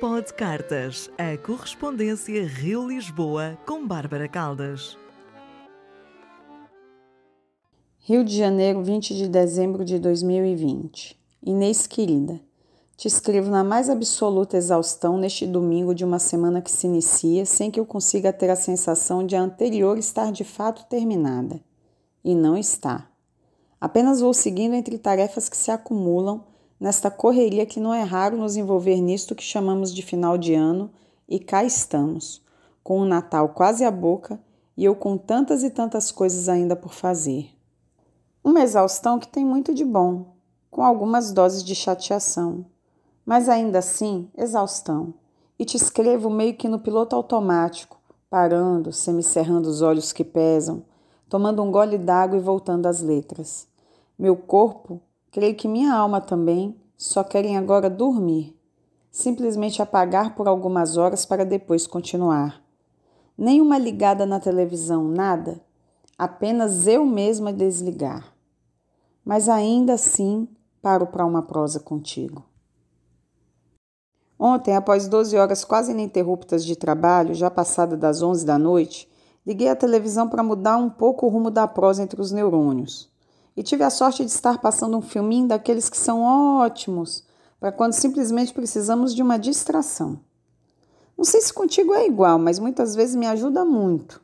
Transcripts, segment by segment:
Pod Cartas, a correspondência Rio-Lisboa com Bárbara Caldas. Rio de Janeiro, 20 de dezembro de 2020. Inês querida, te escrevo na mais absoluta exaustão neste domingo de uma semana que se inicia sem que eu consiga ter a sensação de a anterior estar de fato terminada. E não está. Apenas vou seguindo entre tarefas que se acumulam nesta correria que não é raro nos envolver nisto que chamamos de final de ano, e cá estamos, com o Natal quase à boca e eu com tantas e tantas coisas ainda por fazer. Uma exaustão que tem muito de bom, com algumas doses de chateação, mas ainda assim, exaustão. E te escrevo meio que no piloto automático, parando, semicerrando os olhos que pesam, tomando um gole d'água e voltando às letras. Meu corpo Creio que minha alma também só querem agora dormir, simplesmente apagar por algumas horas para depois continuar. Nenhuma ligada na televisão, nada, apenas eu mesma desligar. Mas ainda assim paro para uma prosa contigo. Ontem, após 12 horas quase ininterruptas de trabalho, já passada das 11 da noite, liguei a televisão para mudar um pouco o rumo da prosa entre os neurônios. E tive a sorte de estar passando um filminho daqueles que são ótimos para quando simplesmente precisamos de uma distração. Não sei se contigo é igual, mas muitas vezes me ajuda muito.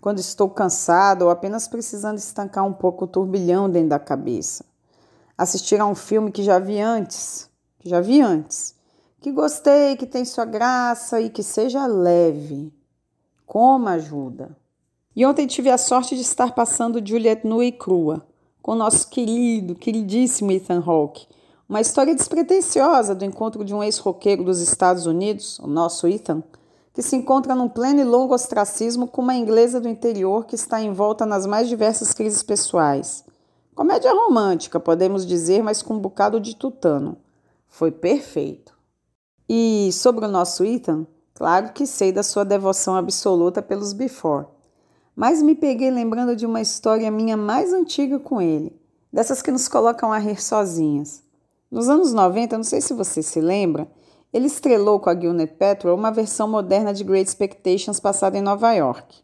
Quando estou cansado ou apenas precisando estancar um pouco o turbilhão dentro da cabeça. Assistir a um filme que já vi antes, que já vi antes, que gostei, que tem sua graça e que seja leve. Como ajuda. E ontem tive a sorte de estar passando Juliette nua e crua, com nosso querido, queridíssimo Ethan Hawke. Uma história despretensiosa do encontro de um ex-roqueiro dos Estados Unidos, o nosso Ethan, que se encontra num pleno e longo ostracismo com uma inglesa do interior que está envolta nas mais diversas crises pessoais. Comédia romântica, podemos dizer, mas com um bocado de tutano. Foi perfeito. E sobre o nosso Ethan, claro que sei da sua devoção absoluta pelos Before mas me peguei lembrando de uma história minha mais antiga com ele, dessas que nos colocam a rir sozinhas. Nos anos 90, não sei se você se lembra, ele estrelou com a Gwyneth Paltrow uma versão moderna de Great Expectations passada em Nova York.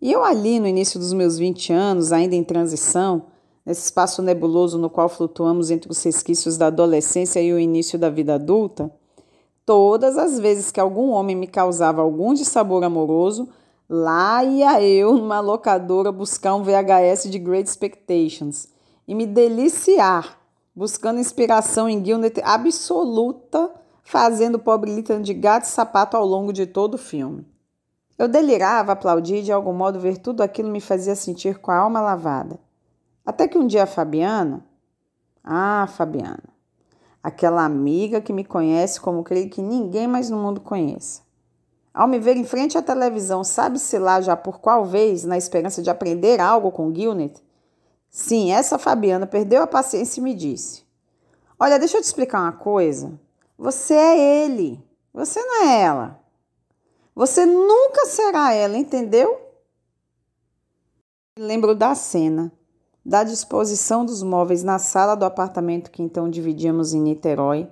E eu ali, no início dos meus 20 anos, ainda em transição, nesse espaço nebuloso no qual flutuamos entre os resquícios da adolescência e o início da vida adulta, todas as vezes que algum homem me causava algum dissabor amoroso, Lá ia eu numa locadora buscar um VHS de Great Expectations e me deliciar, buscando inspiração em Gilnet absoluta, fazendo o pobre Ethan de gato e sapato ao longo de todo o filme. Eu delirava, aplaudia e de algum modo ver tudo aquilo me fazia sentir com a alma lavada. Até que um dia a Fabiana, ah, Fabiana, aquela amiga que me conhece como creio que ninguém mais no mundo conheça, ao me ver em frente à televisão, sabe-se lá já por qual vez, na esperança de aprender algo com Gilnet? Sim, essa Fabiana perdeu a paciência e me disse: Olha, deixa eu te explicar uma coisa. Você é ele, você não é ela. Você nunca será ela, entendeu? Lembro da cena, da disposição dos móveis na sala do apartamento que então dividíamos em Niterói,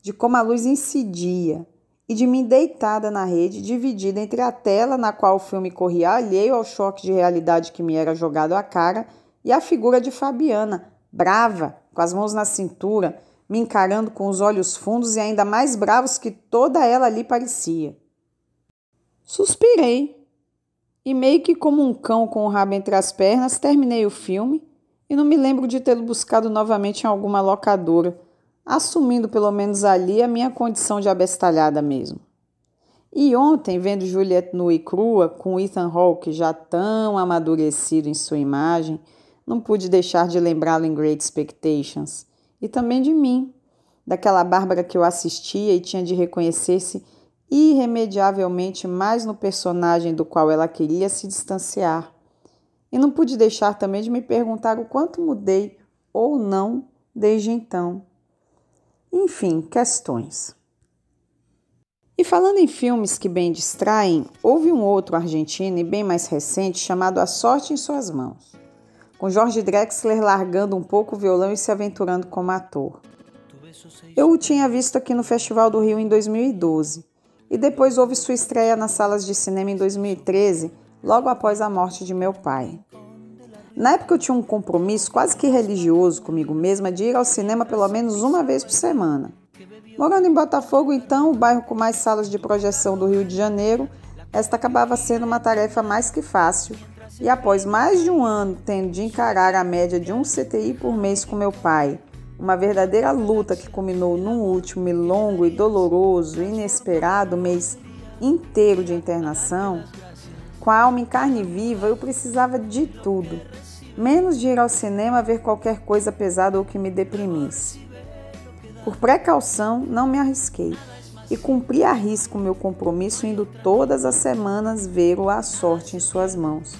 de como a luz incidia e de mim deitada na rede, dividida entre a tela na qual o filme corria alheio ao choque de realidade que me era jogado à cara e a figura de Fabiana, brava, com as mãos na cintura, me encarando com os olhos fundos e ainda mais bravos que toda ela ali parecia. Suspirei e, meio que como um cão com o rabo entre as pernas, terminei o filme e não me lembro de tê-lo buscado novamente em alguma locadora assumindo pelo menos ali a minha condição de abestalhada mesmo. E ontem, vendo Juliette nua e crua, com Ethan Hawke já tão amadurecido em sua imagem, não pude deixar de lembrá-lo em Great Expectations. E também de mim, daquela Bárbara que eu assistia e tinha de reconhecer-se irremediavelmente mais no personagem do qual ela queria se distanciar. E não pude deixar também de me perguntar o quanto mudei ou não desde então. Enfim, questões. E falando em filmes que bem distraem, houve um outro argentino e bem mais recente chamado A Sorte em Suas Mãos, com Jorge Drexler largando um pouco o violão e se aventurando como ator. Eu o tinha visto aqui no Festival do Rio em 2012 e depois houve sua estreia nas salas de cinema em 2013, logo após a morte de meu pai. Na época eu tinha um compromisso quase que religioso comigo mesma de ir ao cinema pelo menos uma vez por semana. Morando em Botafogo, então, o bairro com mais salas de projeção do Rio de Janeiro, esta acabava sendo uma tarefa mais que fácil. E após mais de um ano tendo de encarar a média de um CTI por mês com meu pai, uma verdadeira luta que culminou num último e longo e doloroso, inesperado mês inteiro de internação, com a alma em carne viva, eu precisava de tudo, menos de ir ao cinema ver qualquer coisa pesada ou que me deprimisse. Por precaução, não me arrisquei e cumpri a risco meu compromisso indo todas as semanas ver o A Sorte em suas mãos,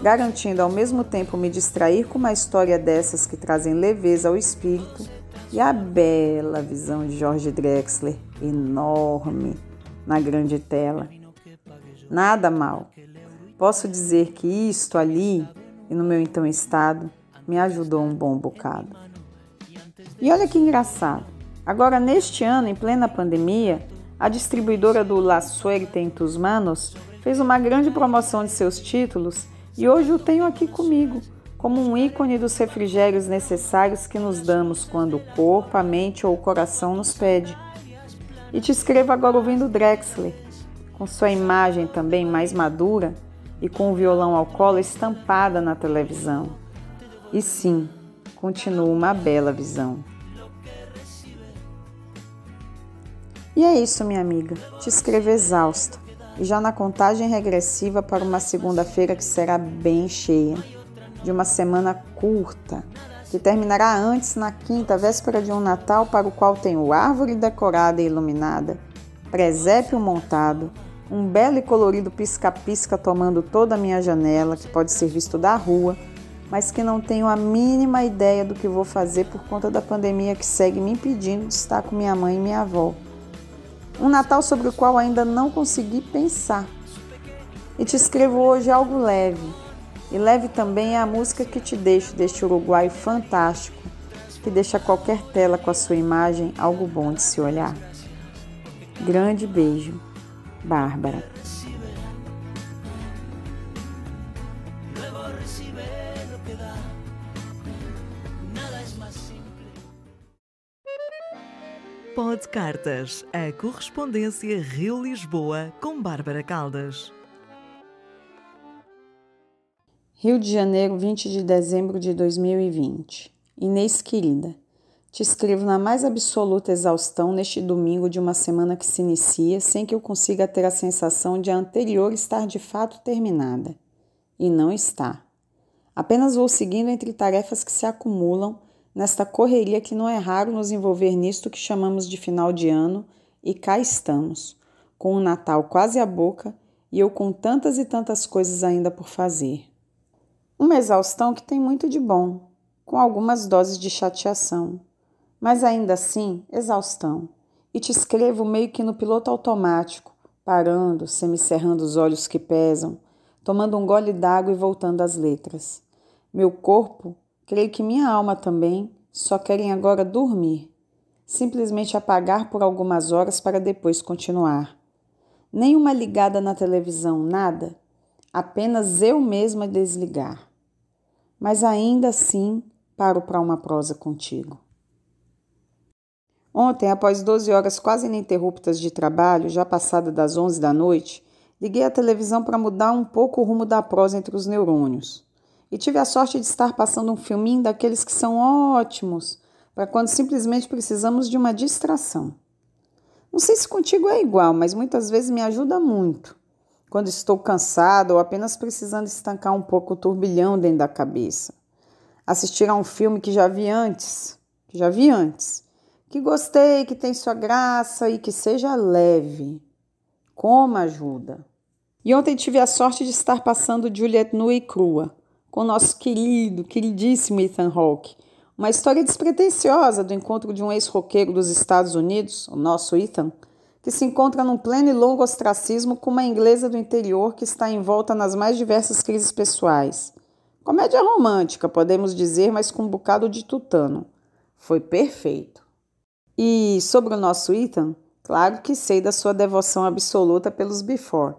garantindo ao mesmo tempo me distrair com uma história dessas que trazem leveza ao espírito e a bela visão de George Drexler, enorme, na grande tela. Nada mal. Posso dizer que isto ali, e no meu então estado, me ajudou um bom bocado. E olha que engraçado. Agora, neste ano, em plena pandemia, a distribuidora do La Suerte em Tus Manos fez uma grande promoção de seus títulos e hoje o tenho aqui comigo, como um ícone dos refrigérios necessários que nos damos quando o corpo, a mente ou o coração nos pede. E te escrevo agora ouvindo Drexler, com sua imagem também mais madura e com o violão ao colo estampada na televisão. E sim, continua uma bela visão. E é isso, minha amiga. Te escrevo exausta e já na contagem regressiva para uma segunda-feira que será bem cheia, de uma semana curta, que terminará antes na quinta, véspera de um Natal para o qual tenho árvore decorada e iluminada, presépio montado, um belo e colorido pisca-pisca tomando toda a minha janela, que pode ser visto da rua, mas que não tenho a mínima ideia do que vou fazer por conta da pandemia que segue me impedindo de estar com minha mãe e minha avó. Um Natal sobre o qual ainda não consegui pensar. E te escrevo hoje algo leve. E leve também é a música que te deixo deste Uruguai fantástico, que deixa qualquer tela com a sua imagem algo bom de se olhar. Grande beijo, Bárbara. Pod Cartas, a correspondência Rio-Lisboa com Bárbara Caldas. Rio de Janeiro, 20 de dezembro de 2020. Inês querida, te escrevo na mais absoluta exaustão neste domingo de uma semana que se inicia sem que eu consiga ter a sensação de a anterior estar de fato terminada. E não está. Apenas vou seguindo entre tarefas que se acumulam nesta correria que não é raro nos envolver nisto que chamamos de final de ano, e cá estamos, com o Natal quase à boca e eu com tantas e tantas coisas ainda por fazer. Uma exaustão que tem muito de bom, com algumas doses de chateação, mas ainda assim, exaustão. E te escrevo meio que no piloto automático, parando, semicerrando os olhos que pesam, tomando um gole d'água e voltando às letras. Meu corpo Creio que minha alma também só querem agora dormir, simplesmente apagar por algumas horas para depois continuar. Nenhuma ligada na televisão, nada, apenas eu mesma desligar. Mas ainda assim paro para uma prosa contigo. Ontem, após 12 horas quase ininterruptas de trabalho, já passada das 11 da noite, liguei a televisão para mudar um pouco o rumo da prosa entre os neurônios e tive a sorte de estar passando um filminho daqueles que são ótimos para quando simplesmente precisamos de uma distração. Não sei se contigo é igual, mas muitas vezes me ajuda muito. Quando estou cansado ou apenas precisando estancar um pouco o turbilhão dentro da cabeça. Assistir a um filme que já vi antes, que já vi antes, que gostei, que tem sua graça e que seja leve. Como ajuda. E ontem tive a sorte de estar passando Juliette nua e crua com nosso querido, queridíssimo Ethan Hawke. Uma história despretensiosa do encontro de um ex-roqueiro dos Estados Unidos, o nosso Ethan, que se encontra num pleno e longo ostracismo com uma inglesa do interior que está envolta nas mais diversas crises pessoais. Comédia romântica, podemos dizer, mas com um bocado de tutano. Foi perfeito. E sobre o nosso Ethan, claro que sei da sua devoção absoluta pelos Before,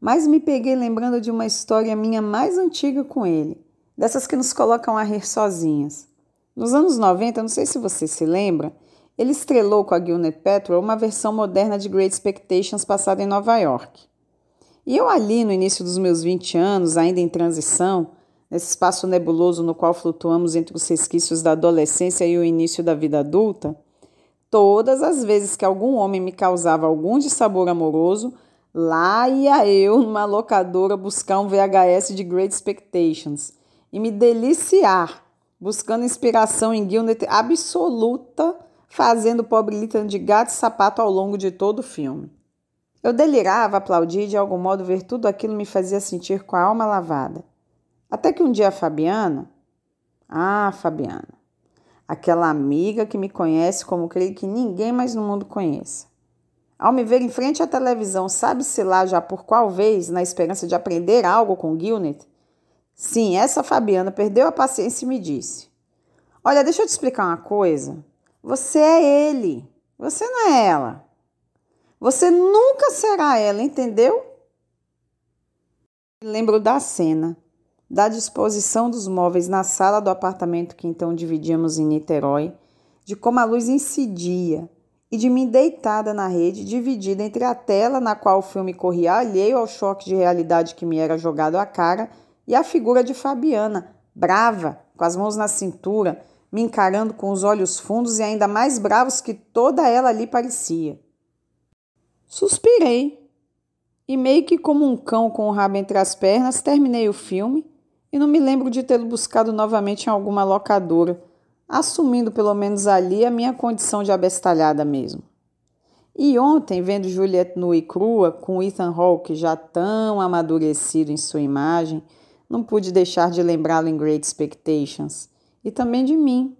mas me peguei lembrando de uma história minha mais antiga com ele, dessas que nos colocam a rir sozinhas. Nos anos 90, não sei se você se lembra, ele estrelou com a Gwyneth Paltrow uma versão moderna de Great Expectations passada em Nova York. E eu ali, no início dos meus 20 anos, ainda em transição, nesse espaço nebuloso no qual flutuamos entre os resquícios da adolescência e o início da vida adulta, todas as vezes que algum homem me causava algum dissabor amoroso, lá ia eu numa locadora buscar um VHS de Great Expectations e me deliciar, buscando inspiração em Gwyneth absoluta, fazendo o pobre Lithan de gato e sapato ao longo de todo o filme. Eu delirava, aplaudia e de algum modo ver tudo aquilo me fazia sentir com a alma lavada. Até que um dia a Fabiana, ah, Fabiana, aquela amiga que me conhece como creio que ninguém mais no mundo conheça. Ao me ver em frente à televisão, sabe-se lá já por qual vez, na esperança de aprender algo com Gilnet? Sim, essa Fabiana perdeu a paciência e me disse: Olha, deixa eu te explicar uma coisa. Você é ele, você não é ela. Você nunca será ela, entendeu? Lembro da cena, da disposição dos móveis na sala do apartamento que então dividíamos em Niterói, de como a luz incidia e de mim deitada na rede, dividida entre a tela na qual o filme corria alheio ao choque de realidade que me era jogado à cara e a figura de Fabiana, brava, com as mãos na cintura, me encarando com os olhos fundos e ainda mais bravos que toda ela ali parecia. Suspirei e, meio que como um cão com o rabo entre as pernas, terminei o filme e não me lembro de tê-lo buscado novamente em alguma locadora, assumindo pelo menos ali a minha condição de abestalhada mesmo. E ontem, vendo Juliette nua e crua, com Ethan Hawke já tão amadurecido em sua imagem, não pude deixar de lembrá-lo em Great Expectations. E também de mim,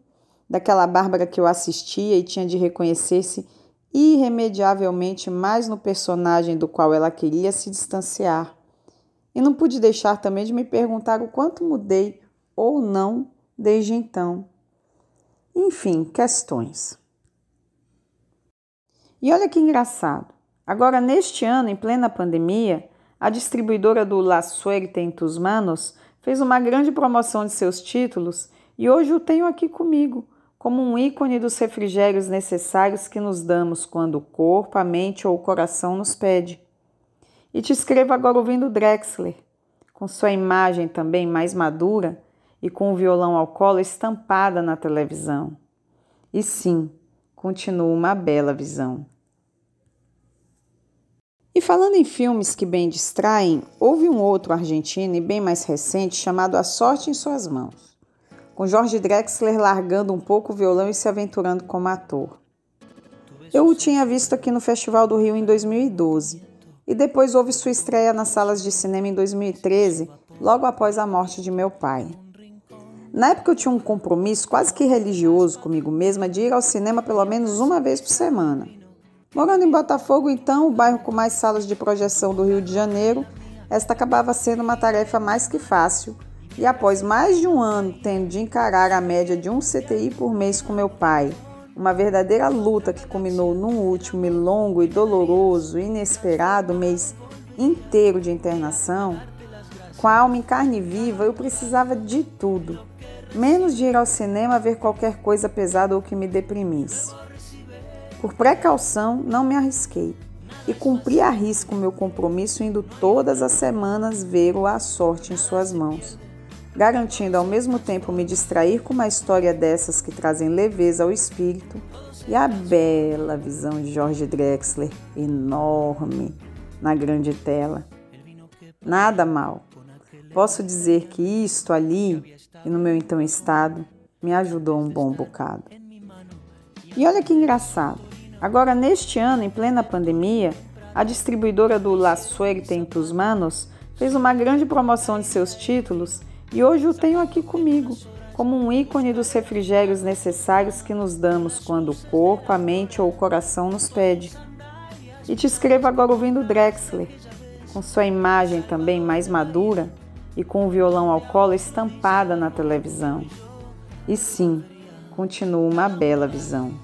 daquela Bárbara que eu assistia e tinha de reconhecer-se irremediavelmente mais no personagem do qual ela queria se distanciar. E não pude deixar também de me perguntar o quanto mudei ou não desde então. Enfim, questões. E olha que engraçado. Agora, neste ano, em plena pandemia, a distribuidora do La Suerte em Tus Manos fez uma grande promoção de seus títulos e hoje o tenho aqui comigo como um ícone dos refrigérios necessários que nos damos quando o corpo, a mente ou o coração nos pede. E te escrevo agora ouvindo Drexler, com sua imagem também mais madura e com o violão ao colo estampada na televisão. E sim, continua uma bela visão. E falando em filmes que bem distraem, houve um outro argentino e bem mais recente chamado A Sorte em Suas Mãos com Jorge Drexler largando um pouco o violão e se aventurando como ator. Eu o tinha visto aqui no Festival do Rio em 2012 e depois houve sua estreia nas salas de cinema em 2013, logo após a morte de meu pai. Na época eu tinha um compromisso quase que religioso comigo mesma de ir ao cinema pelo menos uma vez por semana. Morando em Botafogo, então, o bairro com mais salas de projeção do Rio de Janeiro, esta acabava sendo uma tarefa mais que fácil e após mais de um ano tendo de encarar a média de um CTI por mês com meu pai, uma verdadeira luta que culminou num último e longo e doloroso, inesperado mês inteiro de internação, com a alma em carne viva, eu precisava de tudo, menos de ir ao cinema ver qualquer coisa pesada ou que me deprimisse. Por precaução, não me arrisquei. E cumpri a risco o meu compromisso indo todas as semanas ver o A Sorte em suas mãos garantindo ao mesmo tempo me distrair com uma história dessas que trazem leveza ao espírito e a bela visão de George Drexler, enorme, na grande tela. Nada mal. Posso dizer que isto ali, e no meu então estado, me ajudou um bom bocado. E olha que engraçado. Agora, neste ano, em plena pandemia, a distribuidora do La Suerte en Tus Manos fez uma grande promoção de seus títulos e hoje o tenho aqui comigo, como um ícone dos refrigérios necessários que nos damos quando o corpo, a mente ou o coração nos pede. E te escrevo agora ouvindo Drexler, com sua imagem também mais madura e com o violão ao colo estampada na televisão. E sim, continua uma bela visão.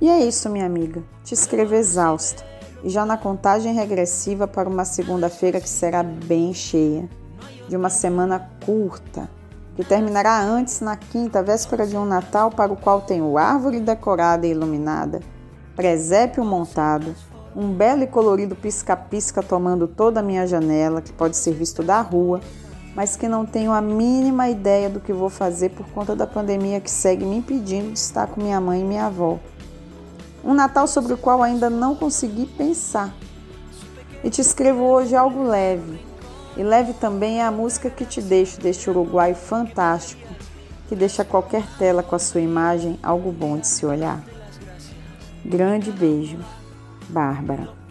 E é isso, minha amiga. Te escrevo exausta e já na contagem regressiva para uma segunda-feira que será bem cheia, de uma semana curta, que terminará antes na quinta, véspera de um Natal para o qual tenho árvore decorada e iluminada, presépio montado, um belo e colorido pisca-pisca tomando toda a minha janela, que pode ser visto da rua, mas que não tenho a mínima ideia do que vou fazer por conta da pandemia que segue me impedindo de estar com minha mãe e minha avó. Um Natal sobre o qual ainda não consegui pensar. E te escrevo hoje algo leve. E leve também é a música que te deixo deste Uruguai fantástico, que deixa qualquer tela com a sua imagem algo bom de se olhar. Grande beijo, Bárbara.